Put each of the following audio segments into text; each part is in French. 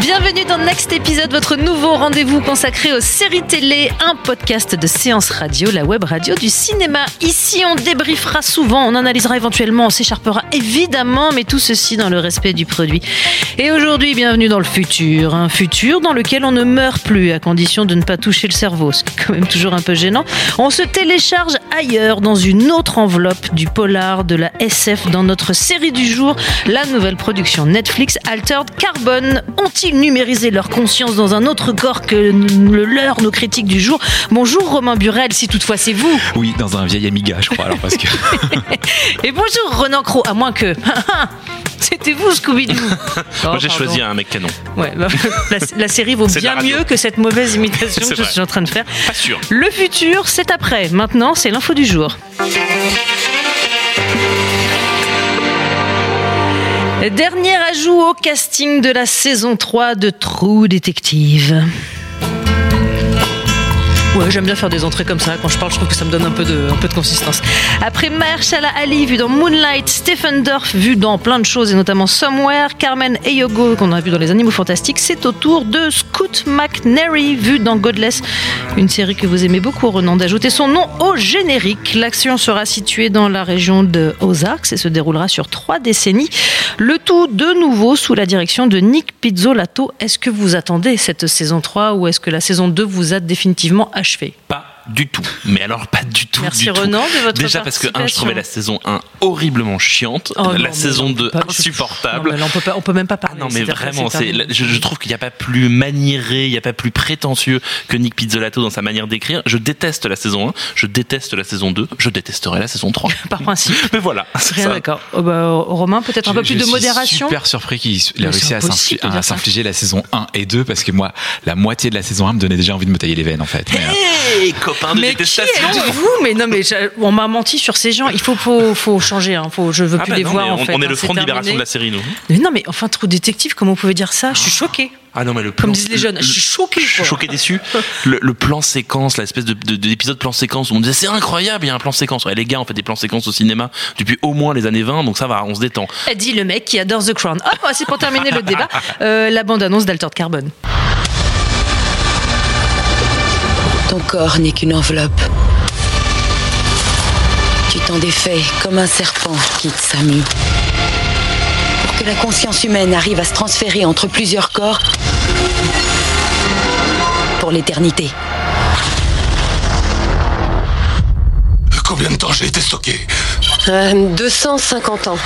Bienvenue dans Next Épisode, votre nouveau rendez-vous consacré aux séries télé, un podcast de séance radio, la web radio du cinéma. Ici, on débriefera souvent, on analysera éventuellement, on s'écharpera évidemment, mais tout ceci dans le respect du produit. Et aujourd'hui, bienvenue dans le futur, un futur dans lequel on ne meurt plus à condition de ne pas toucher le cerveau, ce qui est quand même toujours un peu gênant. On se télécharge ailleurs, dans une autre enveloppe du polar, de la SF, dans notre série du jour, la nouvelle production Netflix Altered Carbon. Numérisé leur conscience dans un autre corps que le leur, nos critiques du jour? Bonjour Romain Burel, si toutefois c'est vous. Oui, dans un vieil Amiga, je crois, alors parce que. Et bonjour Renan Cro, à moins que. C'était vous, Scooby-Doo. Moi, j'ai choisi un mec canon. Ouais, bah, la, la série vaut bien mieux que cette mauvaise imitation que je vrai. suis en train de faire. Pas sûr. Le futur, c'est après. Maintenant, c'est l'info du jour. Dernier ajout au casting de la saison 3 de True Detective. Ouais, j'aime bien faire des entrées comme ça. Quand je parle, je trouve que ça me donne un peu de, un peu de consistance. Après Mahershala Ali, vu dans Moonlight, Stephen Dorff, vu dans plein de choses, et notamment Somewhere, Carmen Eyogo, qu'on a vu dans Les Animaux Fantastiques, c'est au tour de Scoot McNairy, vu dans Godless, une série que vous aimez beaucoup, Renan, d'ajouter son nom au générique. L'action sera située dans la région de Ozarks et se déroulera sur trois décennies. Le tout de nouveau sous la direction de Nick Pizzolato. Est-ce que vous attendez cette saison 3 ou est-ce que la saison 2 vous a définitivement achevé. Pas du tout. Mais alors, pas du tout. Merci du tout. Renan de votre Déjà parce que, un, je trouvais la saison 1 horriblement chiante. Oh la saison non, 2 pas- insupportable. Non, mais là, on peut pas, on peut même pas Ah parler. non mais vraiment, c'est c'est, terminé. je, je trouve qu'il n'y a pas plus maniéré, il n'y a pas plus prétentieux que Nick Pizzolato dans sa manière d'écrire. Je déteste la saison 1, je déteste la saison 2, je détesterai la saison 3. Par principe. Mais voilà, c'est Rien ça. d'accord. Oh, bah, Romain, peut-être un peu Je- plus je de suis modération. super surpris qu'il a Mais réussi à s'infliger la saison 1 et 2 parce que moi, la moitié de la saison 1 me donnait déjà envie de me tailler les veines en fait. Mais, euh, De Mais qui détestation. êtes-vous Mais non, mais on m'a menti sur ces gens. Il faut, faut, faut changer. Hein. Faut, je veux Ah plus bah les non, voir en on, fait. on est hein. le front de libération de la série, nous. Mais non, mais enfin, trop détective, comment vous pouvez dire ça? Je suis choquée. Ah non, mais le Comme plan- disent les jeunes, le- je suis choquée. Je suis choqué déçu. Le, le plan séquence, l'espèce de, de, de l'épisode plan séquence où on disait c'est incroyable, il y a un plan séquence. Ouais, les gars, on fait des plans séquences au cinéma depuis au moins les années 20, donc ça va, on se détend. A dit le mec qui adore The Crown? Hop, c'est pour terminer le débat. Euh, la bande-annonce d'Alter Carbone. Ton corps n'est qu'une enveloppe. Tu t'en défais comme un serpent quitte sa mue. Pour que la conscience humaine arrive à se transférer entre plusieurs corps pour l'éternité. Combien de temps j'ai été stocké? 250 ans.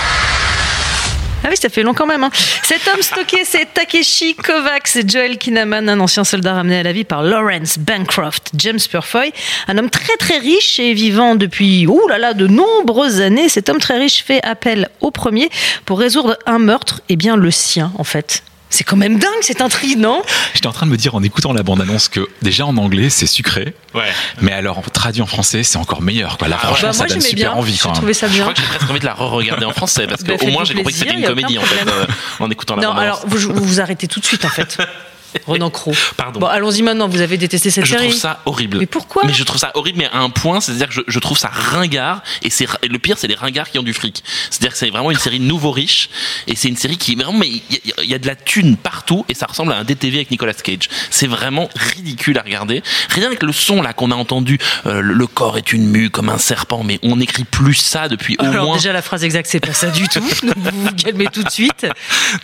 Ah oui, ça fait long quand même. hein. Cet homme stocké, c'est Takeshi Kovacs, c'est Joel Kinnaman, un ancien soldat ramené à la vie par Lawrence Bancroft, James Purfoy, un homme très très riche et vivant depuis ouh là là de nombreuses années. Cet homme très riche fait appel au premier pour résoudre un meurtre, et bien le sien en fait. C'est quand même dingue cette intrigue, non? J'étais en train de me dire en écoutant la bande-annonce que déjà en anglais c'est sucré, Ouais. mais alors traduit en français c'est encore meilleur. Quoi. Là Ah franchement Bah, ça moi donne j'aimais super bien, envie quand même. ça Je bien. crois que j'ai presque envie de la re-regarder en français parce Bah, qu'au moins faites-vous j'ai compris que c'était une comédie en fait euh, en écoutant la Non, bande alors vous, vous vous arrêtez tout de suite en fait. Renan Cro. Pardon. Bon, allons-y maintenant, vous avez détesté cette Je série. trouve ça horrible. Mais pourquoi Mais je trouve ça horrible, mais à un point, c'est-à-dire que je, je trouve ça ringard, et c'est et le pire, c'est les ringards qui ont du fric. C'est-à-dire que c'est vraiment une série nouveau riche, et c'est une série qui vraiment, mais il y, a- il y a de la thune partout, et ça ressemble à un DTV avec Nicolas Cage. C'est vraiment ridicule à regarder. Rien que le son là qu'on a entendu, euh, le, corps est une mue comme un serpent, mais on n'écrit plus ça depuis au Alors moins. déjà la phrase exacte c'est pas ça du tout. Vous vous calmez tout de suite.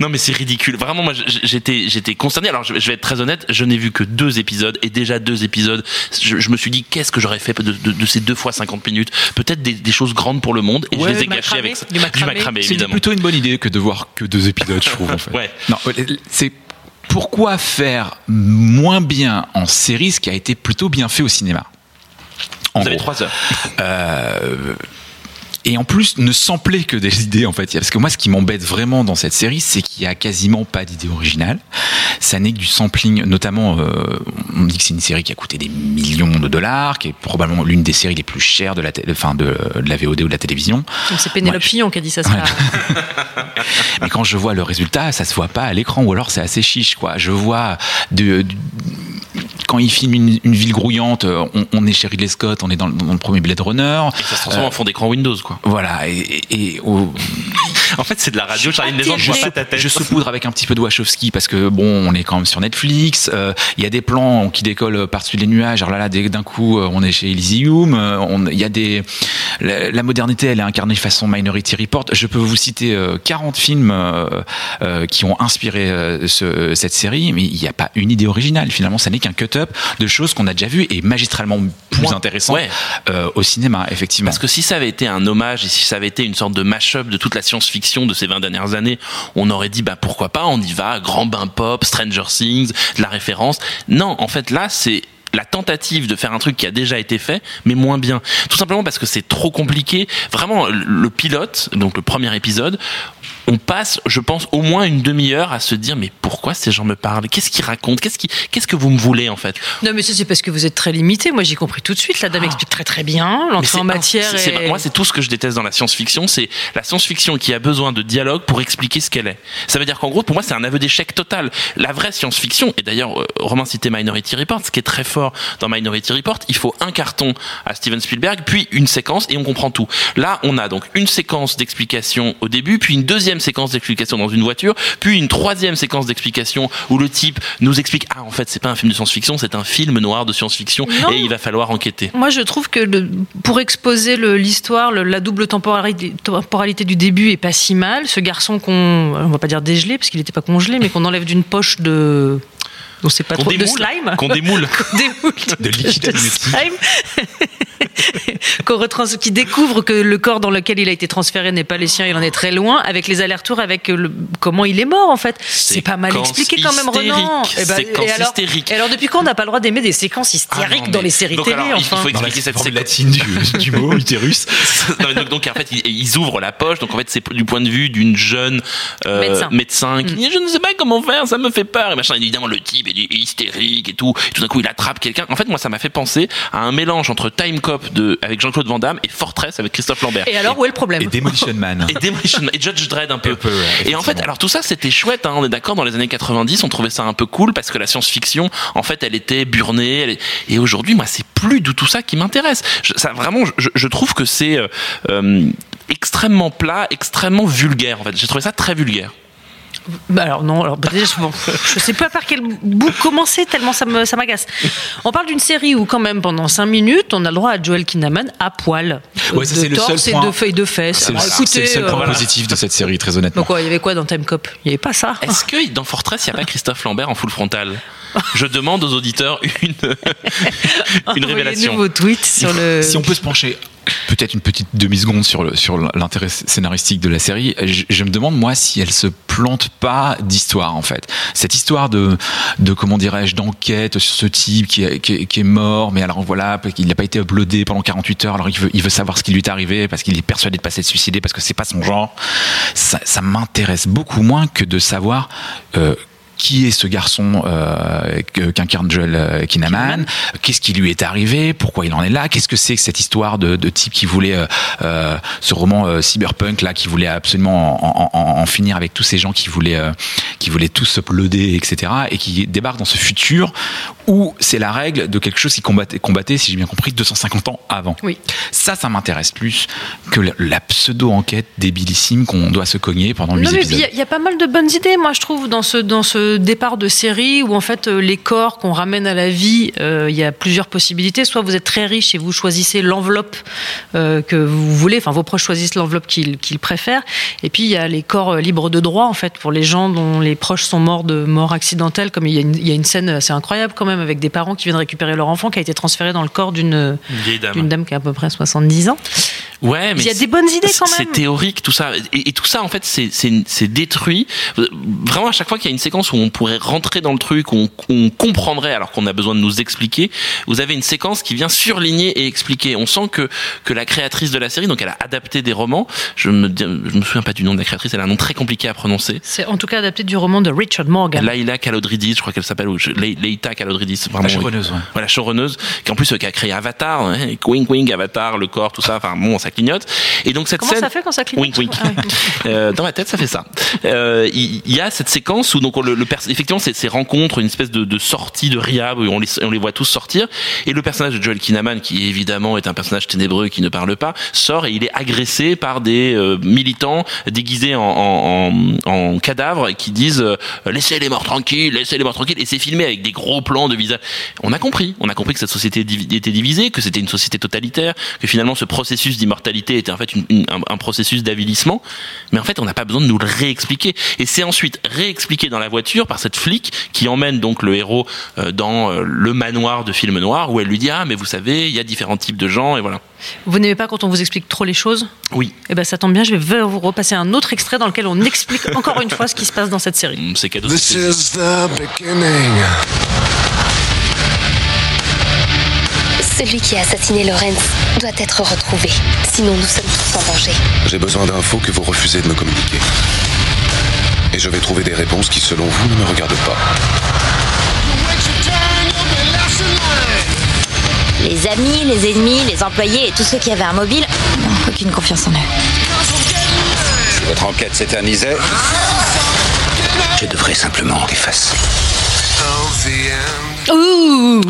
Non mais c'est ridicule. Vraiment moi j'étais j'étais consterné. Alors je, je vais être très honnête, je n'ai vu que deux épisodes et déjà deux épisodes, je, je me suis dit qu'est-ce que j'aurais fait de, de- de ces deux fois 50 minutes? Peut-être des, des choses grandes pour le monde et Ouais, je les ai macramé, avec ça. du macramé. C'est évidemment. plutôt une bonne idée que de voir que deux épisodes, je trouve en fait. Ouais. Non, c'est pourquoi faire moins bien en série ce qui a été plutôt bien fait au cinéma? En Vous avez trois heures. Euh, et en plus, ne sampler que des idées, en fait. Parce que moi, ce qui m'embête vraiment dans cette série, c'est qu'il y a quasiment pas d'idée originale. Ça n'est que du sampling, notamment, euh, on dit que c'est une série qui a coûté des millions de dollars, qui est probablement l'une des séries les plus chères de la, enfin, de, de la VOD ou de la télévision. Donc c'est Pénélope Ouais. Fillon qui a dit ça. ça Mais quand je vois le résultat, ça se voit pas à l'écran, ou alors c'est assez chiche, quoi. Je vois de, de- quand il filme une, une ville grouillante, on, on est chez Ridley Scott, on est dans, le- dans le premier Blade Runner. Et ça se transforme en fond d'écran Windows, quoi. Voilà, et, et- et au- En fait, c'est de la radio, Charlie Maison, je pas ta tête. je saupoudre avec un petit peu de Wachowski parce que bon, on est quand même sur Netflix. euh, Il y a des plans qui décollent par-dessus les nuages. Alors là, d'un coup, euh, on est chez Elysium. euh, Il y a des la, la modernité, elle est incarnée façon Minority Report. Je peux vous citer euh, 40 films qui ont inspiré ce- cette série, mais il n'y a pas une idée originale. Finalement, ça n'est qu'un cut-up de choses qu'on a déjà vues et magistralement plus Moi, ouais. euh, au cinéma, effectivement. Parce que si ça avait été un hommage et si ça avait été une sorte de mash-up de toute la science-fiction de ces 20 dernières années, on aurait dit bah pourquoi pas, on y va, grand bain pop, Stranger Things, de la référence. Non, en fait là c'est la tentative de faire un truc qui a déjà été fait, mais moins bien. Tout simplement parce que c'est trop compliqué. Vraiment, le pilote, donc le premier épisode, on passe, je pense, au moins une demi-heure à se dire mais pourquoi ces gens me parlent? Qu'est-ce qu'ils racontent? Qu'est-ce qui, qu'est-ce que vous me voulez en fait? Non, mais ça, c'est parce que vous êtes très limité. Moi, j'ai compris tout de suite. La dame explique très très bien. Ah. L'entrée c'est en matière. est- Moi, c'est tout ce que je déteste dans la science-fiction. C'est la science-fiction qui a besoin de dialogue pour expliquer ce qu'elle est. Ça veut dire qu'en gros, pour moi, c'est un aveu d'échec total. La vraie science-fiction, et d'ailleurs, euh, Romain citait Minority Report, ce qui est très fort dans Minority Report, il faut un carton à Steven Spielberg, puis une séquence, et on comprend tout. Là, on a donc une séquence d'explication au début, puis une deuxième séquence d'explication dans une voiture, puis une troisième séquence d'explication où le type nous explique ah en fait c'est pas un film de science-fiction, c'est un film noir de science-fiction, et il va falloir enquêter. Moi, je trouve que le- pour exposer l'histoire, la double temporalité, temporalité du début est pas si mal. Ce garçon qu'on, on va pas dire dégelé parce qu'il n'était pas congelé, mais qu'on enlève d'une poche de, on sait pas Qu'on trop, de slime. qu'on démoule. Qu'on démoule De liquide de slime. Qu'on retrans- qui découvre que le corps dans lequel il a été transféré n'est pas les siens, il en est très loin, avec les allers-retours avec le- comment il est mort en fait. C'est pas mal expliqué quand même, Renan. hystérique. Ben, Séquence et alors, hystérique. et alors depuis quand on n'a pas le droit d'aimer des séquences hystériques Ah non, dans les séries Donc télé alors, il enfin faut Dans la expliquer cette forme séquence. latine du, du mot utérus. Non, donc, donc, en fait ils, ils ouvrent la poche donc en fait c'est du point de vue d'une jeune euh, Médecin. qui dit je ne sais pas comment faire ça me fait peur et machin Et évidemment le type est, est hystérique et tout et tout d'un coup il attrape quelqu'un en fait moi ça m'a fait penser à un mélange entre Time Cop de avec Jean-Claude Van Damme et Fortress avec Christophe Lambert Et alors, où est le problème Et Demolition Man. et Demolition Man, et Judge Dredd un peu. Un peu, ouais, et en fait, alors tout ça c'était chouette, hein, on est d'accord, dans les années 90, on trouvait ça un peu cool parce que la science-fiction, en fait, elle était burnée. elle est- Et aujourd'hui, moi, c'est plus du tout ça qui m'intéresse. Ça, vraiment, je, je trouve que c'est euh, euh, extrêmement plat, extrêmement vulgaire. En fait, j'ai trouvé ça très vulgaire. Bah alors non, alors bah déjà, je, bon, je sais pas par quel bout commencer tellement ça me ça m'agace. On parle d'une série où quand même pendant 5 minutes on a le droit à Joel Kinnaman à poil, Ouais, ça, de c'est le torse seul et point. de feuilles de fesses. C'est le, c'est seul euh, point voilà. positif de cette série, très honnêtement. Donc quoi, il y avait quoi dans Time Cop? Il y avait pas ça. Est-ce que dans Fortress, il n'y a pas Christophe Lambert en full frontal? Je demande aux auditeurs une, une révélation. Vos tweets sur le. Si on peut se pencher peut-être une petite demi-seconde sur l'intérêt scénaristique de la série, je, me demande moi si elle se plante pas d'histoire en fait. Cette histoire de comment dirais-je d'enquête sur ce type qui est, mort, mais alors voilà, il n'a pas été uploadé pendant 48 heures, alors il veut savoir ce qui lui est arrivé parce qu'il est persuadé de passer de suicider parce que c'est pas son genre. Ça, ça m'intéresse beaucoup moins que de savoir euh, qui est ce garçon euh, qu'incarne Joel euh, Kinnaman? Qu'est-ce qui lui est arrivé? Pourquoi il en est là? Qu'est-ce que c'est que cette histoire de, de type qui voulait euh, euh, ce roman euh, cyberpunk là, qui voulait absolument en, en- en finir avec tous ces gens qui voulaient qui voulaient tous uploader, etc. Et qui débarque dans ce futur où c'est la règle de quelque chose qui combattait, combattait si j'ai bien compris, 250 ans avant. Oui. Ça, ça m'intéresse plus que la, la pseudo-enquête débilissime qu'on doit se cogner pendant 8 Non, mais il y y, a pas mal de bonnes idées, moi je trouve, dans ce, dans ce départ de série où en fait euh, les corps qu'on ramène à la vie, euh, il y a plusieurs possibilités. Soit vous êtes très riche et vous choisissez l'enveloppe euh, que vous voulez, enfin vos proches choisissent l'enveloppe qu'ils préfèrent. Et puis il y a les corps euh, libres de droit en fait pour les gens dont les proches sont morts de mort accidentelle. Comme il y, a une, il y a une scène assez incroyable quand même avec des parents qui viennent récupérer leur enfant qui a été transféré dans le corps d'une dame. dame qui a à peu près 70 ans. Ouais, mais Il y a des bonnes idées quand C'est même. théorique, tout ça. Et, et tout ça, en fait, c'est- c'est c'est détruit. Vraiment, à chaque fois qu'il y a une séquence où on pourrait rentrer dans le truc, où on, on comprendrait alors qu'on a besoin de nous expliquer, vous avez une séquence qui vient surligner et expliquer. On sent que, que la créatrice de la série, donc elle a adapté des romans. Je me, je me souviens pas du nom de la créatrice, elle a un nom très compliqué à prononcer. C'est en tout cas adapté du roman de Richard Morgan. Laila Kalodridis, je crois qu'elle s'appelle, ou Leita Kalodridis, vraiment. La showrunneuse, ouais. Voilà, showrunneuse, qui en plus euh, qui a créé Avatar, hein, wing wing Avatar, le corps, tout ça. Enfin bon, ça clignote. Et donc cette Comment scène. ça fait quand ça clignote Wink wink. Ah oui. Euh, dans ma tête, ça fait ça. Euh, Il il y, a cette séquence où donc le, effectivement ces rencontres, une espèce de, sortie de Riyab où on les, on les voit tous sortir et le personnage de Joel Kinnaman qui évidemment est un personnage ténébreux qui ne parle pas sort et il est agressé par des euh, militants déguisés en, cadavres et qui disent euh, laissez les morts tranquilles, laissez les morts tranquilles et c'est filmé avec des gros plans de visage. On a compris, on a compris que cette société était divisée, que c'était une société totalitaire, que finalement ce processus d'immortalité était en fait un, un processus d'avilissement, mais en fait on n'a pas besoin de nous le réexpliquer. Et c'est ensuite réexpliqué dans la voiture par cette flic qui emmène donc le héros euh, dans euh, le manoir de film noir où elle lui dit ah mais vous savez il y a différents types de gens et voilà. Vous n'aimez pas quand on vous explique trop les choses? Oui, Eh ben ça tombe bien, je vais vous repasser un autre extrait dans lequel on explique encore une fois ce qui se passe dans cette série. C'est cadeau. This is the beginning. Celui qui a assassiné Lorenz doit être retrouvé. Sinon, nous sommes tous en danger. J'ai besoin d'infos que vous refusez de me communiquer. Et je vais trouver des réponses qui, selon vous, ne me regardent pas. Les amis, les ennemis, les employés et tous ceux qui avaient un mobile, non, aucune confiance en eux. Si votre enquête s'éternisait, je devrais simplement l'effacer. Ouh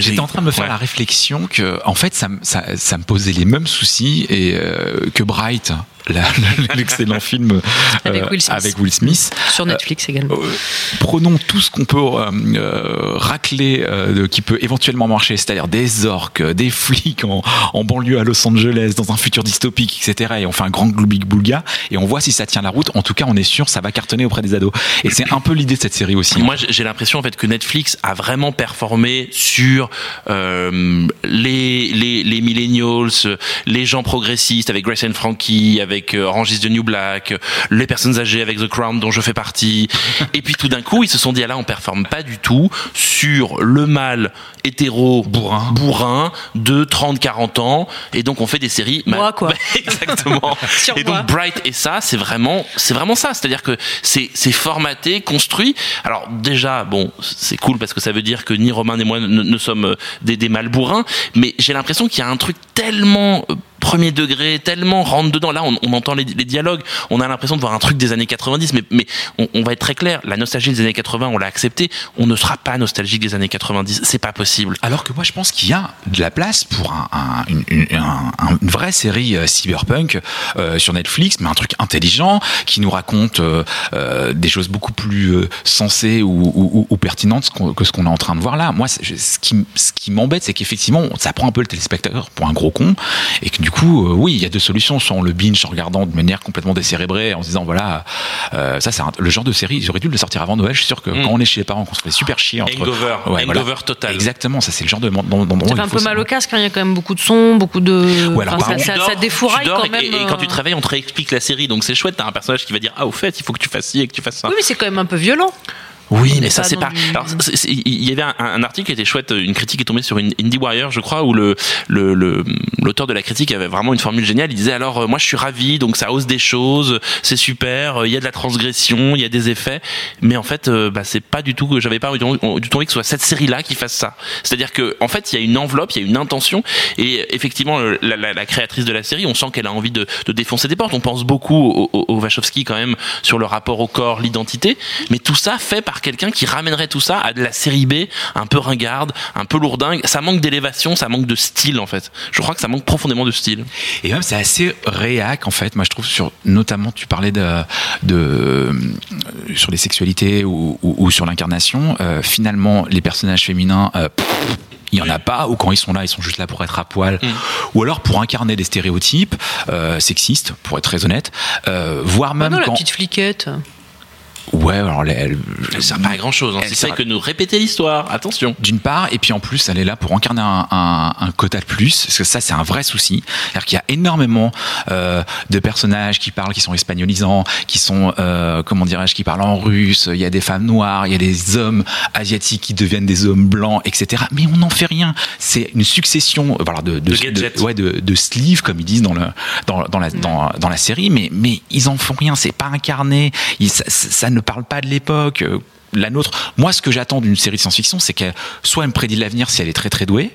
J'étais en train de me faire Ouais. la réflexion que, en fait, ça, me- ça, ça me posait les mêmes soucis et euh, que Bright, l'excellent film Avec euh, Will Smith. avec Will Smith. Sur Netflix également. Euh, prenons tout ce qu'on peut euh, euh, racler, euh, de- qui peut éventuellement marcher, c'est-à-dire des orques, des flics en, en banlieue à Los Angeles, dans un futur dystopique, etc. Et on fait un grand gloubig boulga et on voit si ça tient la route. En tout cas, on est sûr, ça va cartonner auprès des ados. Et c'est un peu l'idée de cette série aussi. Moi, j'ai j'ai l'impression en fait que Netflix a vraiment performé sur euh, les les les millennials, les gens progressistes avec Grace and Frankie, avec euh, Orange is the New Black, les personnes âgées avec The Crown dont je fais partie. Et puis tout d'un coup, ils se sont dit ah là, on performe pas du tout sur le mâle hétéro Bourrin. bourrin de 30 40 ans et donc on fait des séries Moi, quoi. exactement Sur et moi. donc Bright et ça c'est vraiment c'est vraiment ça c'est-à-dire que c'est c'est formaté construit alors déjà bon c'est cool parce que ça veut dire que ni Romain ni moi ne, ne sommes euh, des, des mâles bourrins mais j'ai l'impression qu'il y a un truc tellement euh, premier degré tellement rentre dedans là on, entend les, dialogues on a l'impression de voir un truc des années 90 mais, mais on, va être très clair la nostalgie des années 80 on l'a accepté on ne sera pas nostalgique des années 90 c'est pas possible Alors que moi, je pense qu'il y a de la place pour un, un- une, une- un- un- une vraie série euh, cyberpunk euh, sur Netflix, mais un truc intelligent qui nous raconte euh, des choses beaucoup plus sensées ou, pertinentes que ce qu'on est en train de voir là. Moi, ce qui, ce qui m'embête, c'est qu'effectivement, ça prend un peu le téléspectateur pour un gros con, et que du coup, euh, oui, il y a deux solutions. Soit on le binge en regardant de manière complètement décérébrée, en se disant voilà, euh, ça c'est le genre de série. J'aurais dû le sortir avant Noël. Je suis sûr que Mm. quand on est chez les parents, qu'on se fait super chier entre Hangover Ouais, voilà. hangover total Exactement, ça c'est le genre de Ça fait un peu mal au casque, hein, il y a quand même beaucoup de sons, beaucoup de. Ouais, alors, Enfin, ça, ça- ça défouraille tu quand et- même. Et, quand tu euh. travailles, on te réexplique la série, donc c'est chouette. T'as un personnage qui va dire ah au fait, il faut que tu fasses ci et que tu fasses ça. Oui, mais c'est quand même un peu violent. Oui, mais ça c'est pas. Alors il y avait un, un article qui était chouette, une critique est tombée sur une IndieWire, je crois, où le le- le- l'auteur de la critique avait vraiment une formule géniale. Il disait alors euh, moi je suis ravi, donc ça ose des choses, c'est super, euh, il y a de la transgression, il y a des effets, mais en fait euh, bah, c'est pas du tout que j'avais pas du tout envie que ce soit cette série là qui fasse ça. C'est-à-dire que en fait il y a une enveloppe, il y a une intention, et effectivement la- la créatrice de la série, on sent qu'elle a envie de, de défoncer des portes. On pense beaucoup au, au, au Wachowski quand même sur le rapport au corps, l'identité, mais tout ça fait par quelqu'un qui ramènerait tout ça à de la série B, un peu ringarde, un peu lourdingue. Ça manque d'élévation, ça manque de style en fait. Je crois que ça manque profondément de style. Et même c'est assez réac en fait. Moi je trouve sur notamment tu parlais de, de euh, sur les sexualités ou, ou- ou sur l'incarnation. euh, finalement les personnages féminins. euh, pff, il y en a pas, ou quand ils sont là, ils sont juste là pour être à poil, ou alors pour incarner des stéréotypes euh, sexistes, pour être très honnête, euh, voire Bah même non, la quand petite fliquette. Ouais, alors elle, elle- Elle sert pas à grand chose. Hein. Elle Si sert c'est à- que nous répéter l'histoire. Attention. d'une part, et puis en plus, elle est là pour incarner un, un- un quota de plus, parce que ça, c'est un vrai souci. C'est-à-dire qu'il y a énormément euh, de personnages qui parlent, qui sont espagnolisants, qui sont, euh, comment dirais-je, qui parlent en russe. Il y a des femmes noires, il y a des hommes asiatiques qui deviennent des hommes blancs, etc. Mais on n'en fait rien. C'est une succession, euh, voilà, de, De gadgets. ouais, de, de sleeves, comme ils disent dans le dans, dans la dans, dans la série, mais mais ils en font rien. C'est pas incarné. Ils- ça, ça ne parle pas de l'époque. La nôtre. Moi, ce que j'attends d'une série de science-fiction, c'est qu'elle soit elle me prédit l'avenir si elle est très très douée,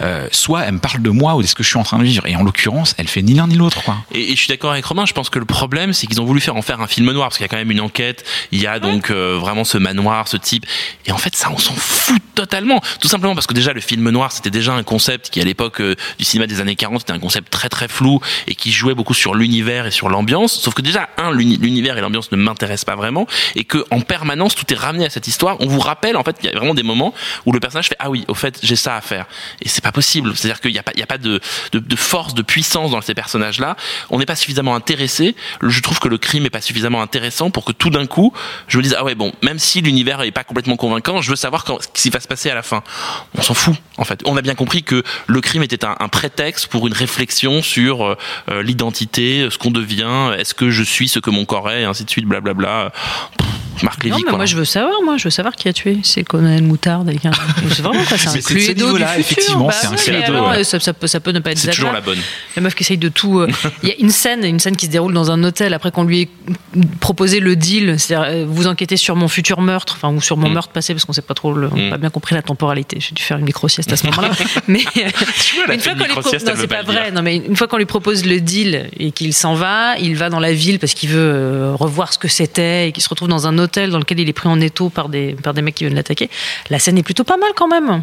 euh, soit elle me parle de moi ou de ce que je suis en train de vivre. Et en l'occurrence, elle fait ni l'un ni l'autre, quoi. Et, et je suis d'accord avec Romain, je pense que le problème, c'est qu'ils ont voulu faire en faire un film noir, parce qu'il y a quand même une enquête, il y a donc euh, vraiment ce manoir, ce type, et en fait, ça, on s'en fout totalement. Tout simplement parce que déjà, le film noir, c'était déjà un concept qui, à l'époque euh, du cinéma des années 40, était un concept très très flou, et qui jouait beaucoup sur l'univers et sur l'ambiance, sauf que déjà, un, l'uni- l'univers et l'ambiance ne m'intéressent pas vraiment, et que en permanence, tout est ramené à cette histoire, on vous rappelle, en fait, il y a vraiment des moments où le personnage fait, ah oui, au fait, j'ai ça à faire. Et c'est pas possible. C'est-à-dire qu'il n'y a pas, il y a pas de, de, force, de puissance dans ces personnages-là. On n'est pas suffisamment intéressé. Je trouve que le crime est pas suffisamment intéressant pour que tout d'un coup, je me dise, ah ouais, bon, même si l'univers est pas complètement convaincant, je veux savoir ce qui va se passer à la fin. On s'en fout, en fait. On a bien compris que le crime était un, prétexte pour une réflexion sur euh, euh, l'identité, ce qu'on devient, est-ce que je suis ce que mon corps est, et ainsi de suite, blablabla. Pff, Marc Non, Lévy, mais quoi. moi je veux savoir, moi je veux savoir qui a tué. C'est Colonel Moutarde avec un. C'est vraiment quoi, c'est un Mais Cluedo futur. effectivement, Bah c'est un Cluedo, mais alors, ouais. ça, ça peut, ça peut ne pas être C'est toujours la bonne. La meuf qui essaye de tout. euh, Il y a une scène, une scène qui se déroule dans un hôtel après qu'on lui ait proposé le deal, c'est-à-dire euh, vous enquêtez sur mon futur meurtre, enfin ou sur mon Mm. meurtre passé parce qu'on sait pas trop, le- on n'a Mm. pas bien compris la temporalité. J'ai dû faire une micro sieste à ce moment-là. mais une fois qu'on lui propose, non c'est pas vrai. Non mais une fois qu'on lui propose le deal et qu'il s'en va, il va dans la ville parce qu'il veut euh, revoir ce que c'était et qu'il se retrouve dans un hôtel dans lequel il est pris en étau par des par des mecs qui viennent l'attaquer. La scène est plutôt pas mal quand même.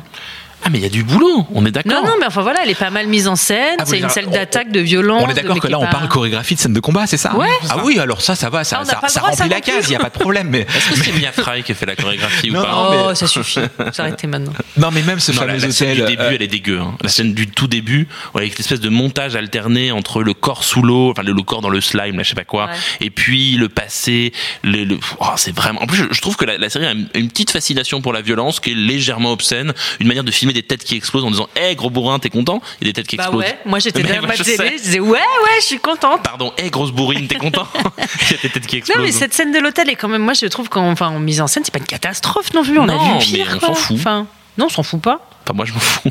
Ah, mais il y a du boulot, on est d'accord. Non, non, mais enfin voilà, elle est pas mal mise en scène. Ah, c'est une scène d'attaque, de violence. On est d'accord que là, on parle chorégraphie de scène de combat, c'est ça Ouais. Ah oui, alors ça, ça va, Ah, ça, n'a ça, remplit la case, il n'y a pas de problème. Mais... Est-ce que c'est Mia Fry qui a fait la chorégraphie ou Non, pas non, Oh, mais- ça suffit. S'arrêtez maintenant. Non, mais même ce Non, la, fameux la scène hôtel. du début, euh, elle est dégueu. hein. La scène du tout début, avec cette espèce de montage alterné entre le corps sous l'eau, enfin le, le corps dans le slime, là, je sais pas quoi, Ouais. et puis le passé. Le, le- oh, c'est vraiment. En plus, je, je trouve que la, la série a une, une petite fascination pour la violence, qui est légèrement obscène, une manière de filmer des têtes qui explosent en disant, hé gros bourrin, t'es content? Et des têtes qui Bah explosent. ouais, moi j'étais derrière ma télé, je disais ouais, ouais, je suis contente. Pardon, hé grosse bourrine, t'es content? Il y a des têtes qui explosent. Non, mais cette scène de l'hôtel est quand même, moi je trouve qu'en enfin, en mise en scène, c'est pas une catastrophe non plus. On Non, a vu pire. mais on s'en fout. Enfin, non, on s'en fout pas. Enfin, moi, je m'en fous.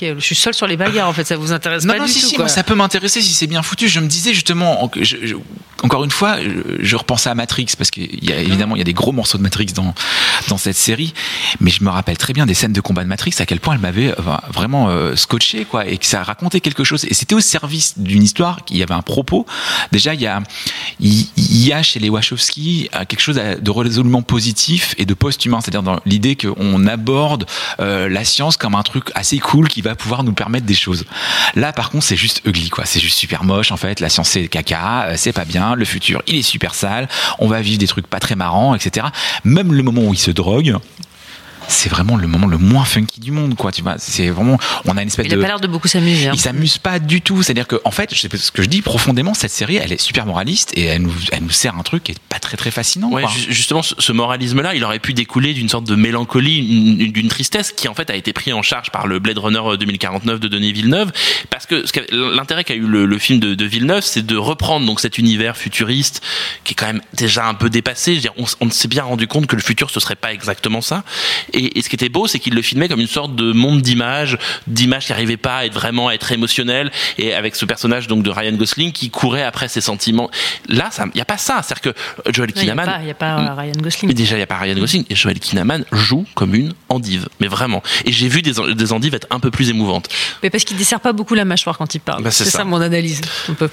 Je suis seule sur les bagarres en fait, ça vous intéresse Non, pas non, du si, tout. si, quoi. moi, ça peut m'intéresser si c'est bien foutu. Je me disais justement, en- je- je- encore une fois, je, je repensais à Matrix parce qu'il y a évidemment il y a des gros morceaux de Matrix dans dans cette série, mais je me rappelle très bien des scènes de combat de Matrix à quel point elle m'avait vraiment euh, scotché quoi et que ça racontait quelque chose et c'était au service d'une histoire qui avait un propos. Déjà il y a il il y a chez les Wachowski euh, quelque chose de résolument positif et de post-humain, c'est-à-dire dans l'idée qu'on aborde euh, la science comme un truc assez cool qui va pouvoir nous permettre des choses. Là, par contre, c'est juste ugly, quoi. C'est juste super moche, en fait. La science, c'est caca, euh, c'est pas bien. Le futur, il est super sale. On va vivre des trucs pas très marrants, etc. Même le moment où il se drogue, c'est vraiment le moment le moins funky du monde, quoi. Tu vois, c'est vraiment, on a une espèce Il a de. pas l'air de beaucoup s'amuser. hein. Il s'amuse pas du tout. C'est-à-dire que, en fait, je sais pas ce que je dis profondément, cette série, elle est super moraliste et elle nous, elle nous sert un truc qui est pas très très fascinant. Ouais, quoi. ju- justement, ce moralisme-là, il aurait pu découler d'une sorte de mélancolie, une- une- d'une tristesse qui en fait a été pris en charge par le Blade Runner 2049 de Denis Villeneuve, parce que l'intérêt qu'a eu le, le film de, de Villeneuve, c'est de reprendre donc cet univers futuriste qui est quand même déjà un peu dépassé. Je veux dire, on, on s'est bien rendu compte que le futur ce serait pas exactement ça. Et, et ce qui était beau, c'est qu'il le filmait comme une sorte de monde d'images, d'images qui n'arrivaient pas à être vraiment à être émotionnelles, et avec ce personnage donc de Ryan Gosling qui courait après ses sentiments. Là, il n'y a pas ça. C'est-à-dire que Joel Il n'y a Kinnaman. pas, il y a pas euh, Ryan Mais Gosling. déjà, il n'y a pas Ryan Gosling et Joel Kinnaman joue comme une endive. Mais vraiment. Et j'ai vu des, des endives être un peu plus émouvantes. Mais parce qu'il dessert pas beaucoup la mâchoire quand il parle. Bah, c'est c'est ça. ça. mon analyse. Un peu.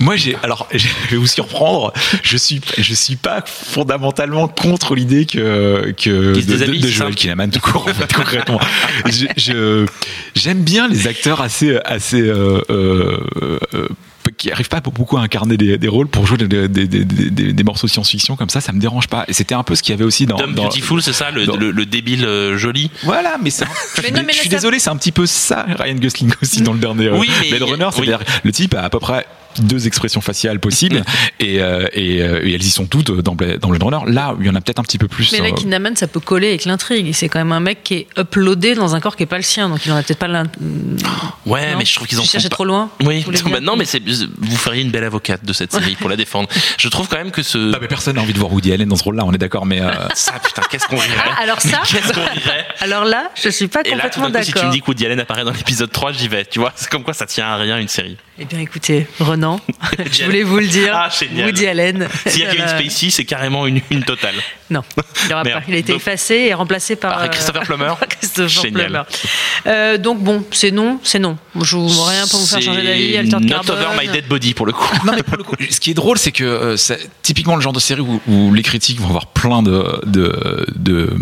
Moi, j'ai alors je vais vous surprendre. Je suis je suis pas fondamentalement contre l'idée que que de, de, déshabille, de c'est Joel ça Kinnaman tout court en fait concrètement. Je- je j'aime bien les acteurs assez assez euh, euh, euh, qui arrivent pas beaucoup à incarner des, des rôles pour jouer des, des, des, des, des morceaux de science-fiction comme ça, ça me dérange pas. Et c'était un peu ce qu'il y avait aussi dans. Dumb dans- Beautiful, c'est ça, le, dans- le, le débile euh, joli. Voilà, mais c'est. un- Je suis, non, mais je là, suis ça- désolé, c'est un petit peu ça, Ryan Gosling aussi dans le dernier euh, Oui, mais Blade a- Runner. C'est-à-dire, le type a à peu près deux expressions faciales possibles et, euh, et, euh, et elles y sont toutes dans dans Blade Runner. Là, il y en a peut-être un petit peu plus. Mais là, euh, Kinnaman, ça peut coller avec l'intrigue. C'est quand même un mec qui est uploadé dans un corps qui est pas le sien, donc il en a peut-être pas l'in- Ouais, Non mais je trouve qu'ils en cherchais pas- trop loin Oui, non, bah non, mais vous feriez une belle avocate de cette série pour la défendre. Je trouve quand même que ce. bah, mais personne n'a envie de voir Woody Allen dans ce rôle-là, on est d'accord, mais euh, Ça, putain, qu'est-ce qu'on rirait. Ah, alors ça Qu'est-ce qu'on rirait. Alors là, je suis pas Et là, tout complètement d'un coup, si tu me d'accord. dis que Woody Allen apparaît dans l'épisode 3, j'y vais. Tu vois, c'est comme quoi ça tient à rien une série. Eh bien, écoutez, Renan, je voulais vous le dire. Ah, génial. Woody Allen. S'il y a Kevin Euh, Spacey, c'est carrément une, une totale. Non, il y aura Merde. pas. Il a été Donc- effacé et remplacé par, Par euh, Christopher Plummer. par Christopher Génial. Plummer. Euh, donc bon, c'est non, c'est non. Je vous rien pour vous faire changer d'avis. Altered Not Carbon. over my dead body pour le coup. Non, mais pour le coup, ce qui est drôle, c'est que euh, c'est typiquement le genre de série où, où les critiques vont avoir plein de de de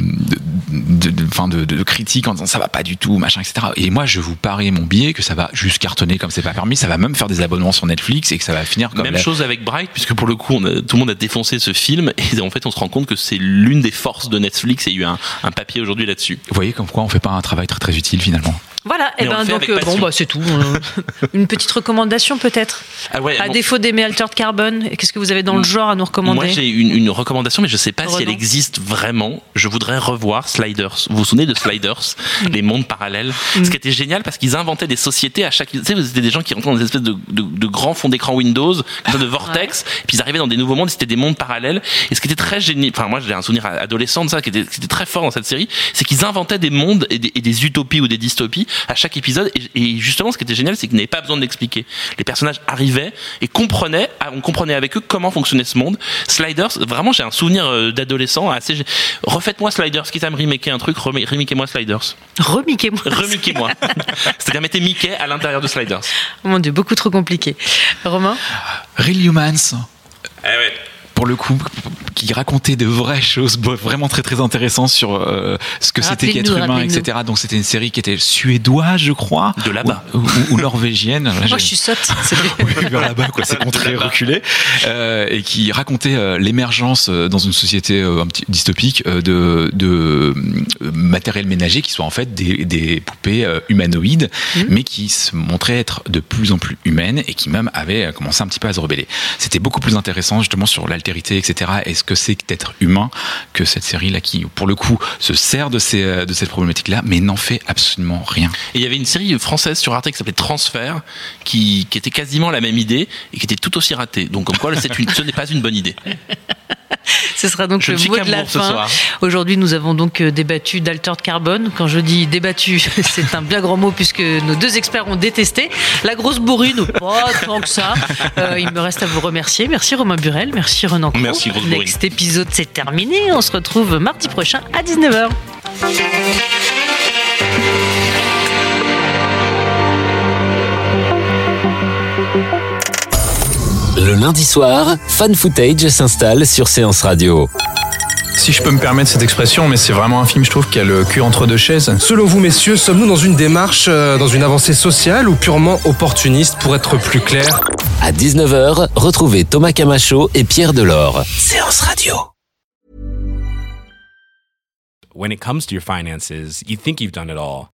de, de- enfin, de- de critiques en disant ça va pas du tout, machin, etc. Et moi, je vous parie mon billet que ça va juste cartonner comme c'est pas permis. Ça va même faire des abonnements sur Netflix et que ça va finir comme Même la- chose avec Bright, puisque pour le coup, on a- tout le monde a défoncé ce film, et en fait, on se rend compte que c'est l'une des forces de Netflix, et il y a eu un, papier aujourd'hui là-dessus. Vous voyez comme quoi on fait pas un travail très utile finalement. Voilà, et on ben donc euh, bon bah c'est tout. Euh, Une petite recommandation peut-être. Ah ouais, À bon, défaut d'aimer Altered Carbon, qu'est-ce que vous avez dans le genre à nous recommander Moi, j'ai une, une recommandation, mais je sais pas si elle existe vraiment. Je voudrais revoir Sliders. Vous vous souvenez de Sliders, Mm. les mondes parallèles Ce qui était génial parce qu'ils inventaient des sociétés à chaque. Tu sais, c'était des gens qui rentraient dans des espèces de, de, de grands fonds d'écran Windows, comme ça, de vortex, et puis ils arrivaient dans des nouveaux mondes. C'était des mondes parallèles. Et ce qui était très génial, enfin moi j'ai un souvenir adolescent de ça, qui était, qui était très fort dans cette série, c'est qu'ils inventaient des mondes et des, et des utopies ou des dystopies à chaque épisode. Et, et justement, ce qui était génial, c'est qu'ils n'avaient pas besoin de l'expliquer. Les personnages arrivaient et comprenaient, ah, on comprenait avec eux comment fonctionnait ce monde. Sliders, vraiment, j'ai un souvenir euh, d'adolescent assez. Refaites-moi Sliders, quitte à me remaker un truc, rem- remiquez-moi Sliders. Remiquez-moi. Remiquez-moi. C'est-à-dire, mettez Mickey à l'intérieur de Sliders. Oh Mon Dieu, beaucoup trop compliqué. Romain? Real Humans. Eh ouais. pour le coup, qui racontait de vraies choses vraiment très très intéressantes sur euh, ce que c'était qu'être humain, etc. Donc c'était une série qui était suédoise, je crois, De là-bas. ou, ou- ou norvégienne. Là, Moi, je suis sotte. c'est oui, vers là-bas, quoi, c'est contré, reculé, euh, et qui racontait euh, l'émergence euh, dans une société euh, un petit dystopique euh, de, de matériel ménager qui soit en fait des, des poupées euh, humanoïdes, mais qui se montraient être de plus en plus humaines et qui même avaient commencé un petit peu à se rebeller. C'était beaucoup plus intéressant justement sur l'altérité, etc. Et ce que c'est que d'être humain que cette série-là qui, pour le coup, se sert de, ces, euh, de cette problématique-là, mais n'en fait absolument rien. Et il y avait une série française sur Arte qui s'appelait Transfert, qui, qui était quasiment la même idée et qui était tout aussi ratée. Donc, comme quoi, c'est une, ce n'est pas une bonne idée. Ce sera donc Je le mot de la fin. Aujourd'hui, nous avons donc euh, débattu d'Altered Carbone. Quand je dis débattu, c'est un bien grand mot puisque nos deux experts ont détesté. La grosse bourrine, pas tant que ça. Euh, il me reste à vous remercier. Merci Romain Burel, merci Renan. Merci, grosse bourrine. Next épisode, c'est terminé. On se retrouve mardi prochain à 19h. Le lundi soir, Fan Footage s'installe sur Séance Radio. Si je peux me permettre cette expression, mais c'est vraiment un film, je trouve, qui a le cul entre deux chaises. Selon vous, messieurs, sommes-nous dans une démarche, euh, dans une avancée sociale ou purement opportuniste pour être plus clair À 19h, retrouvez Thomas Camacho et Pierre Delors. Séance Radio. when it comes to your finances, you think you've done it all.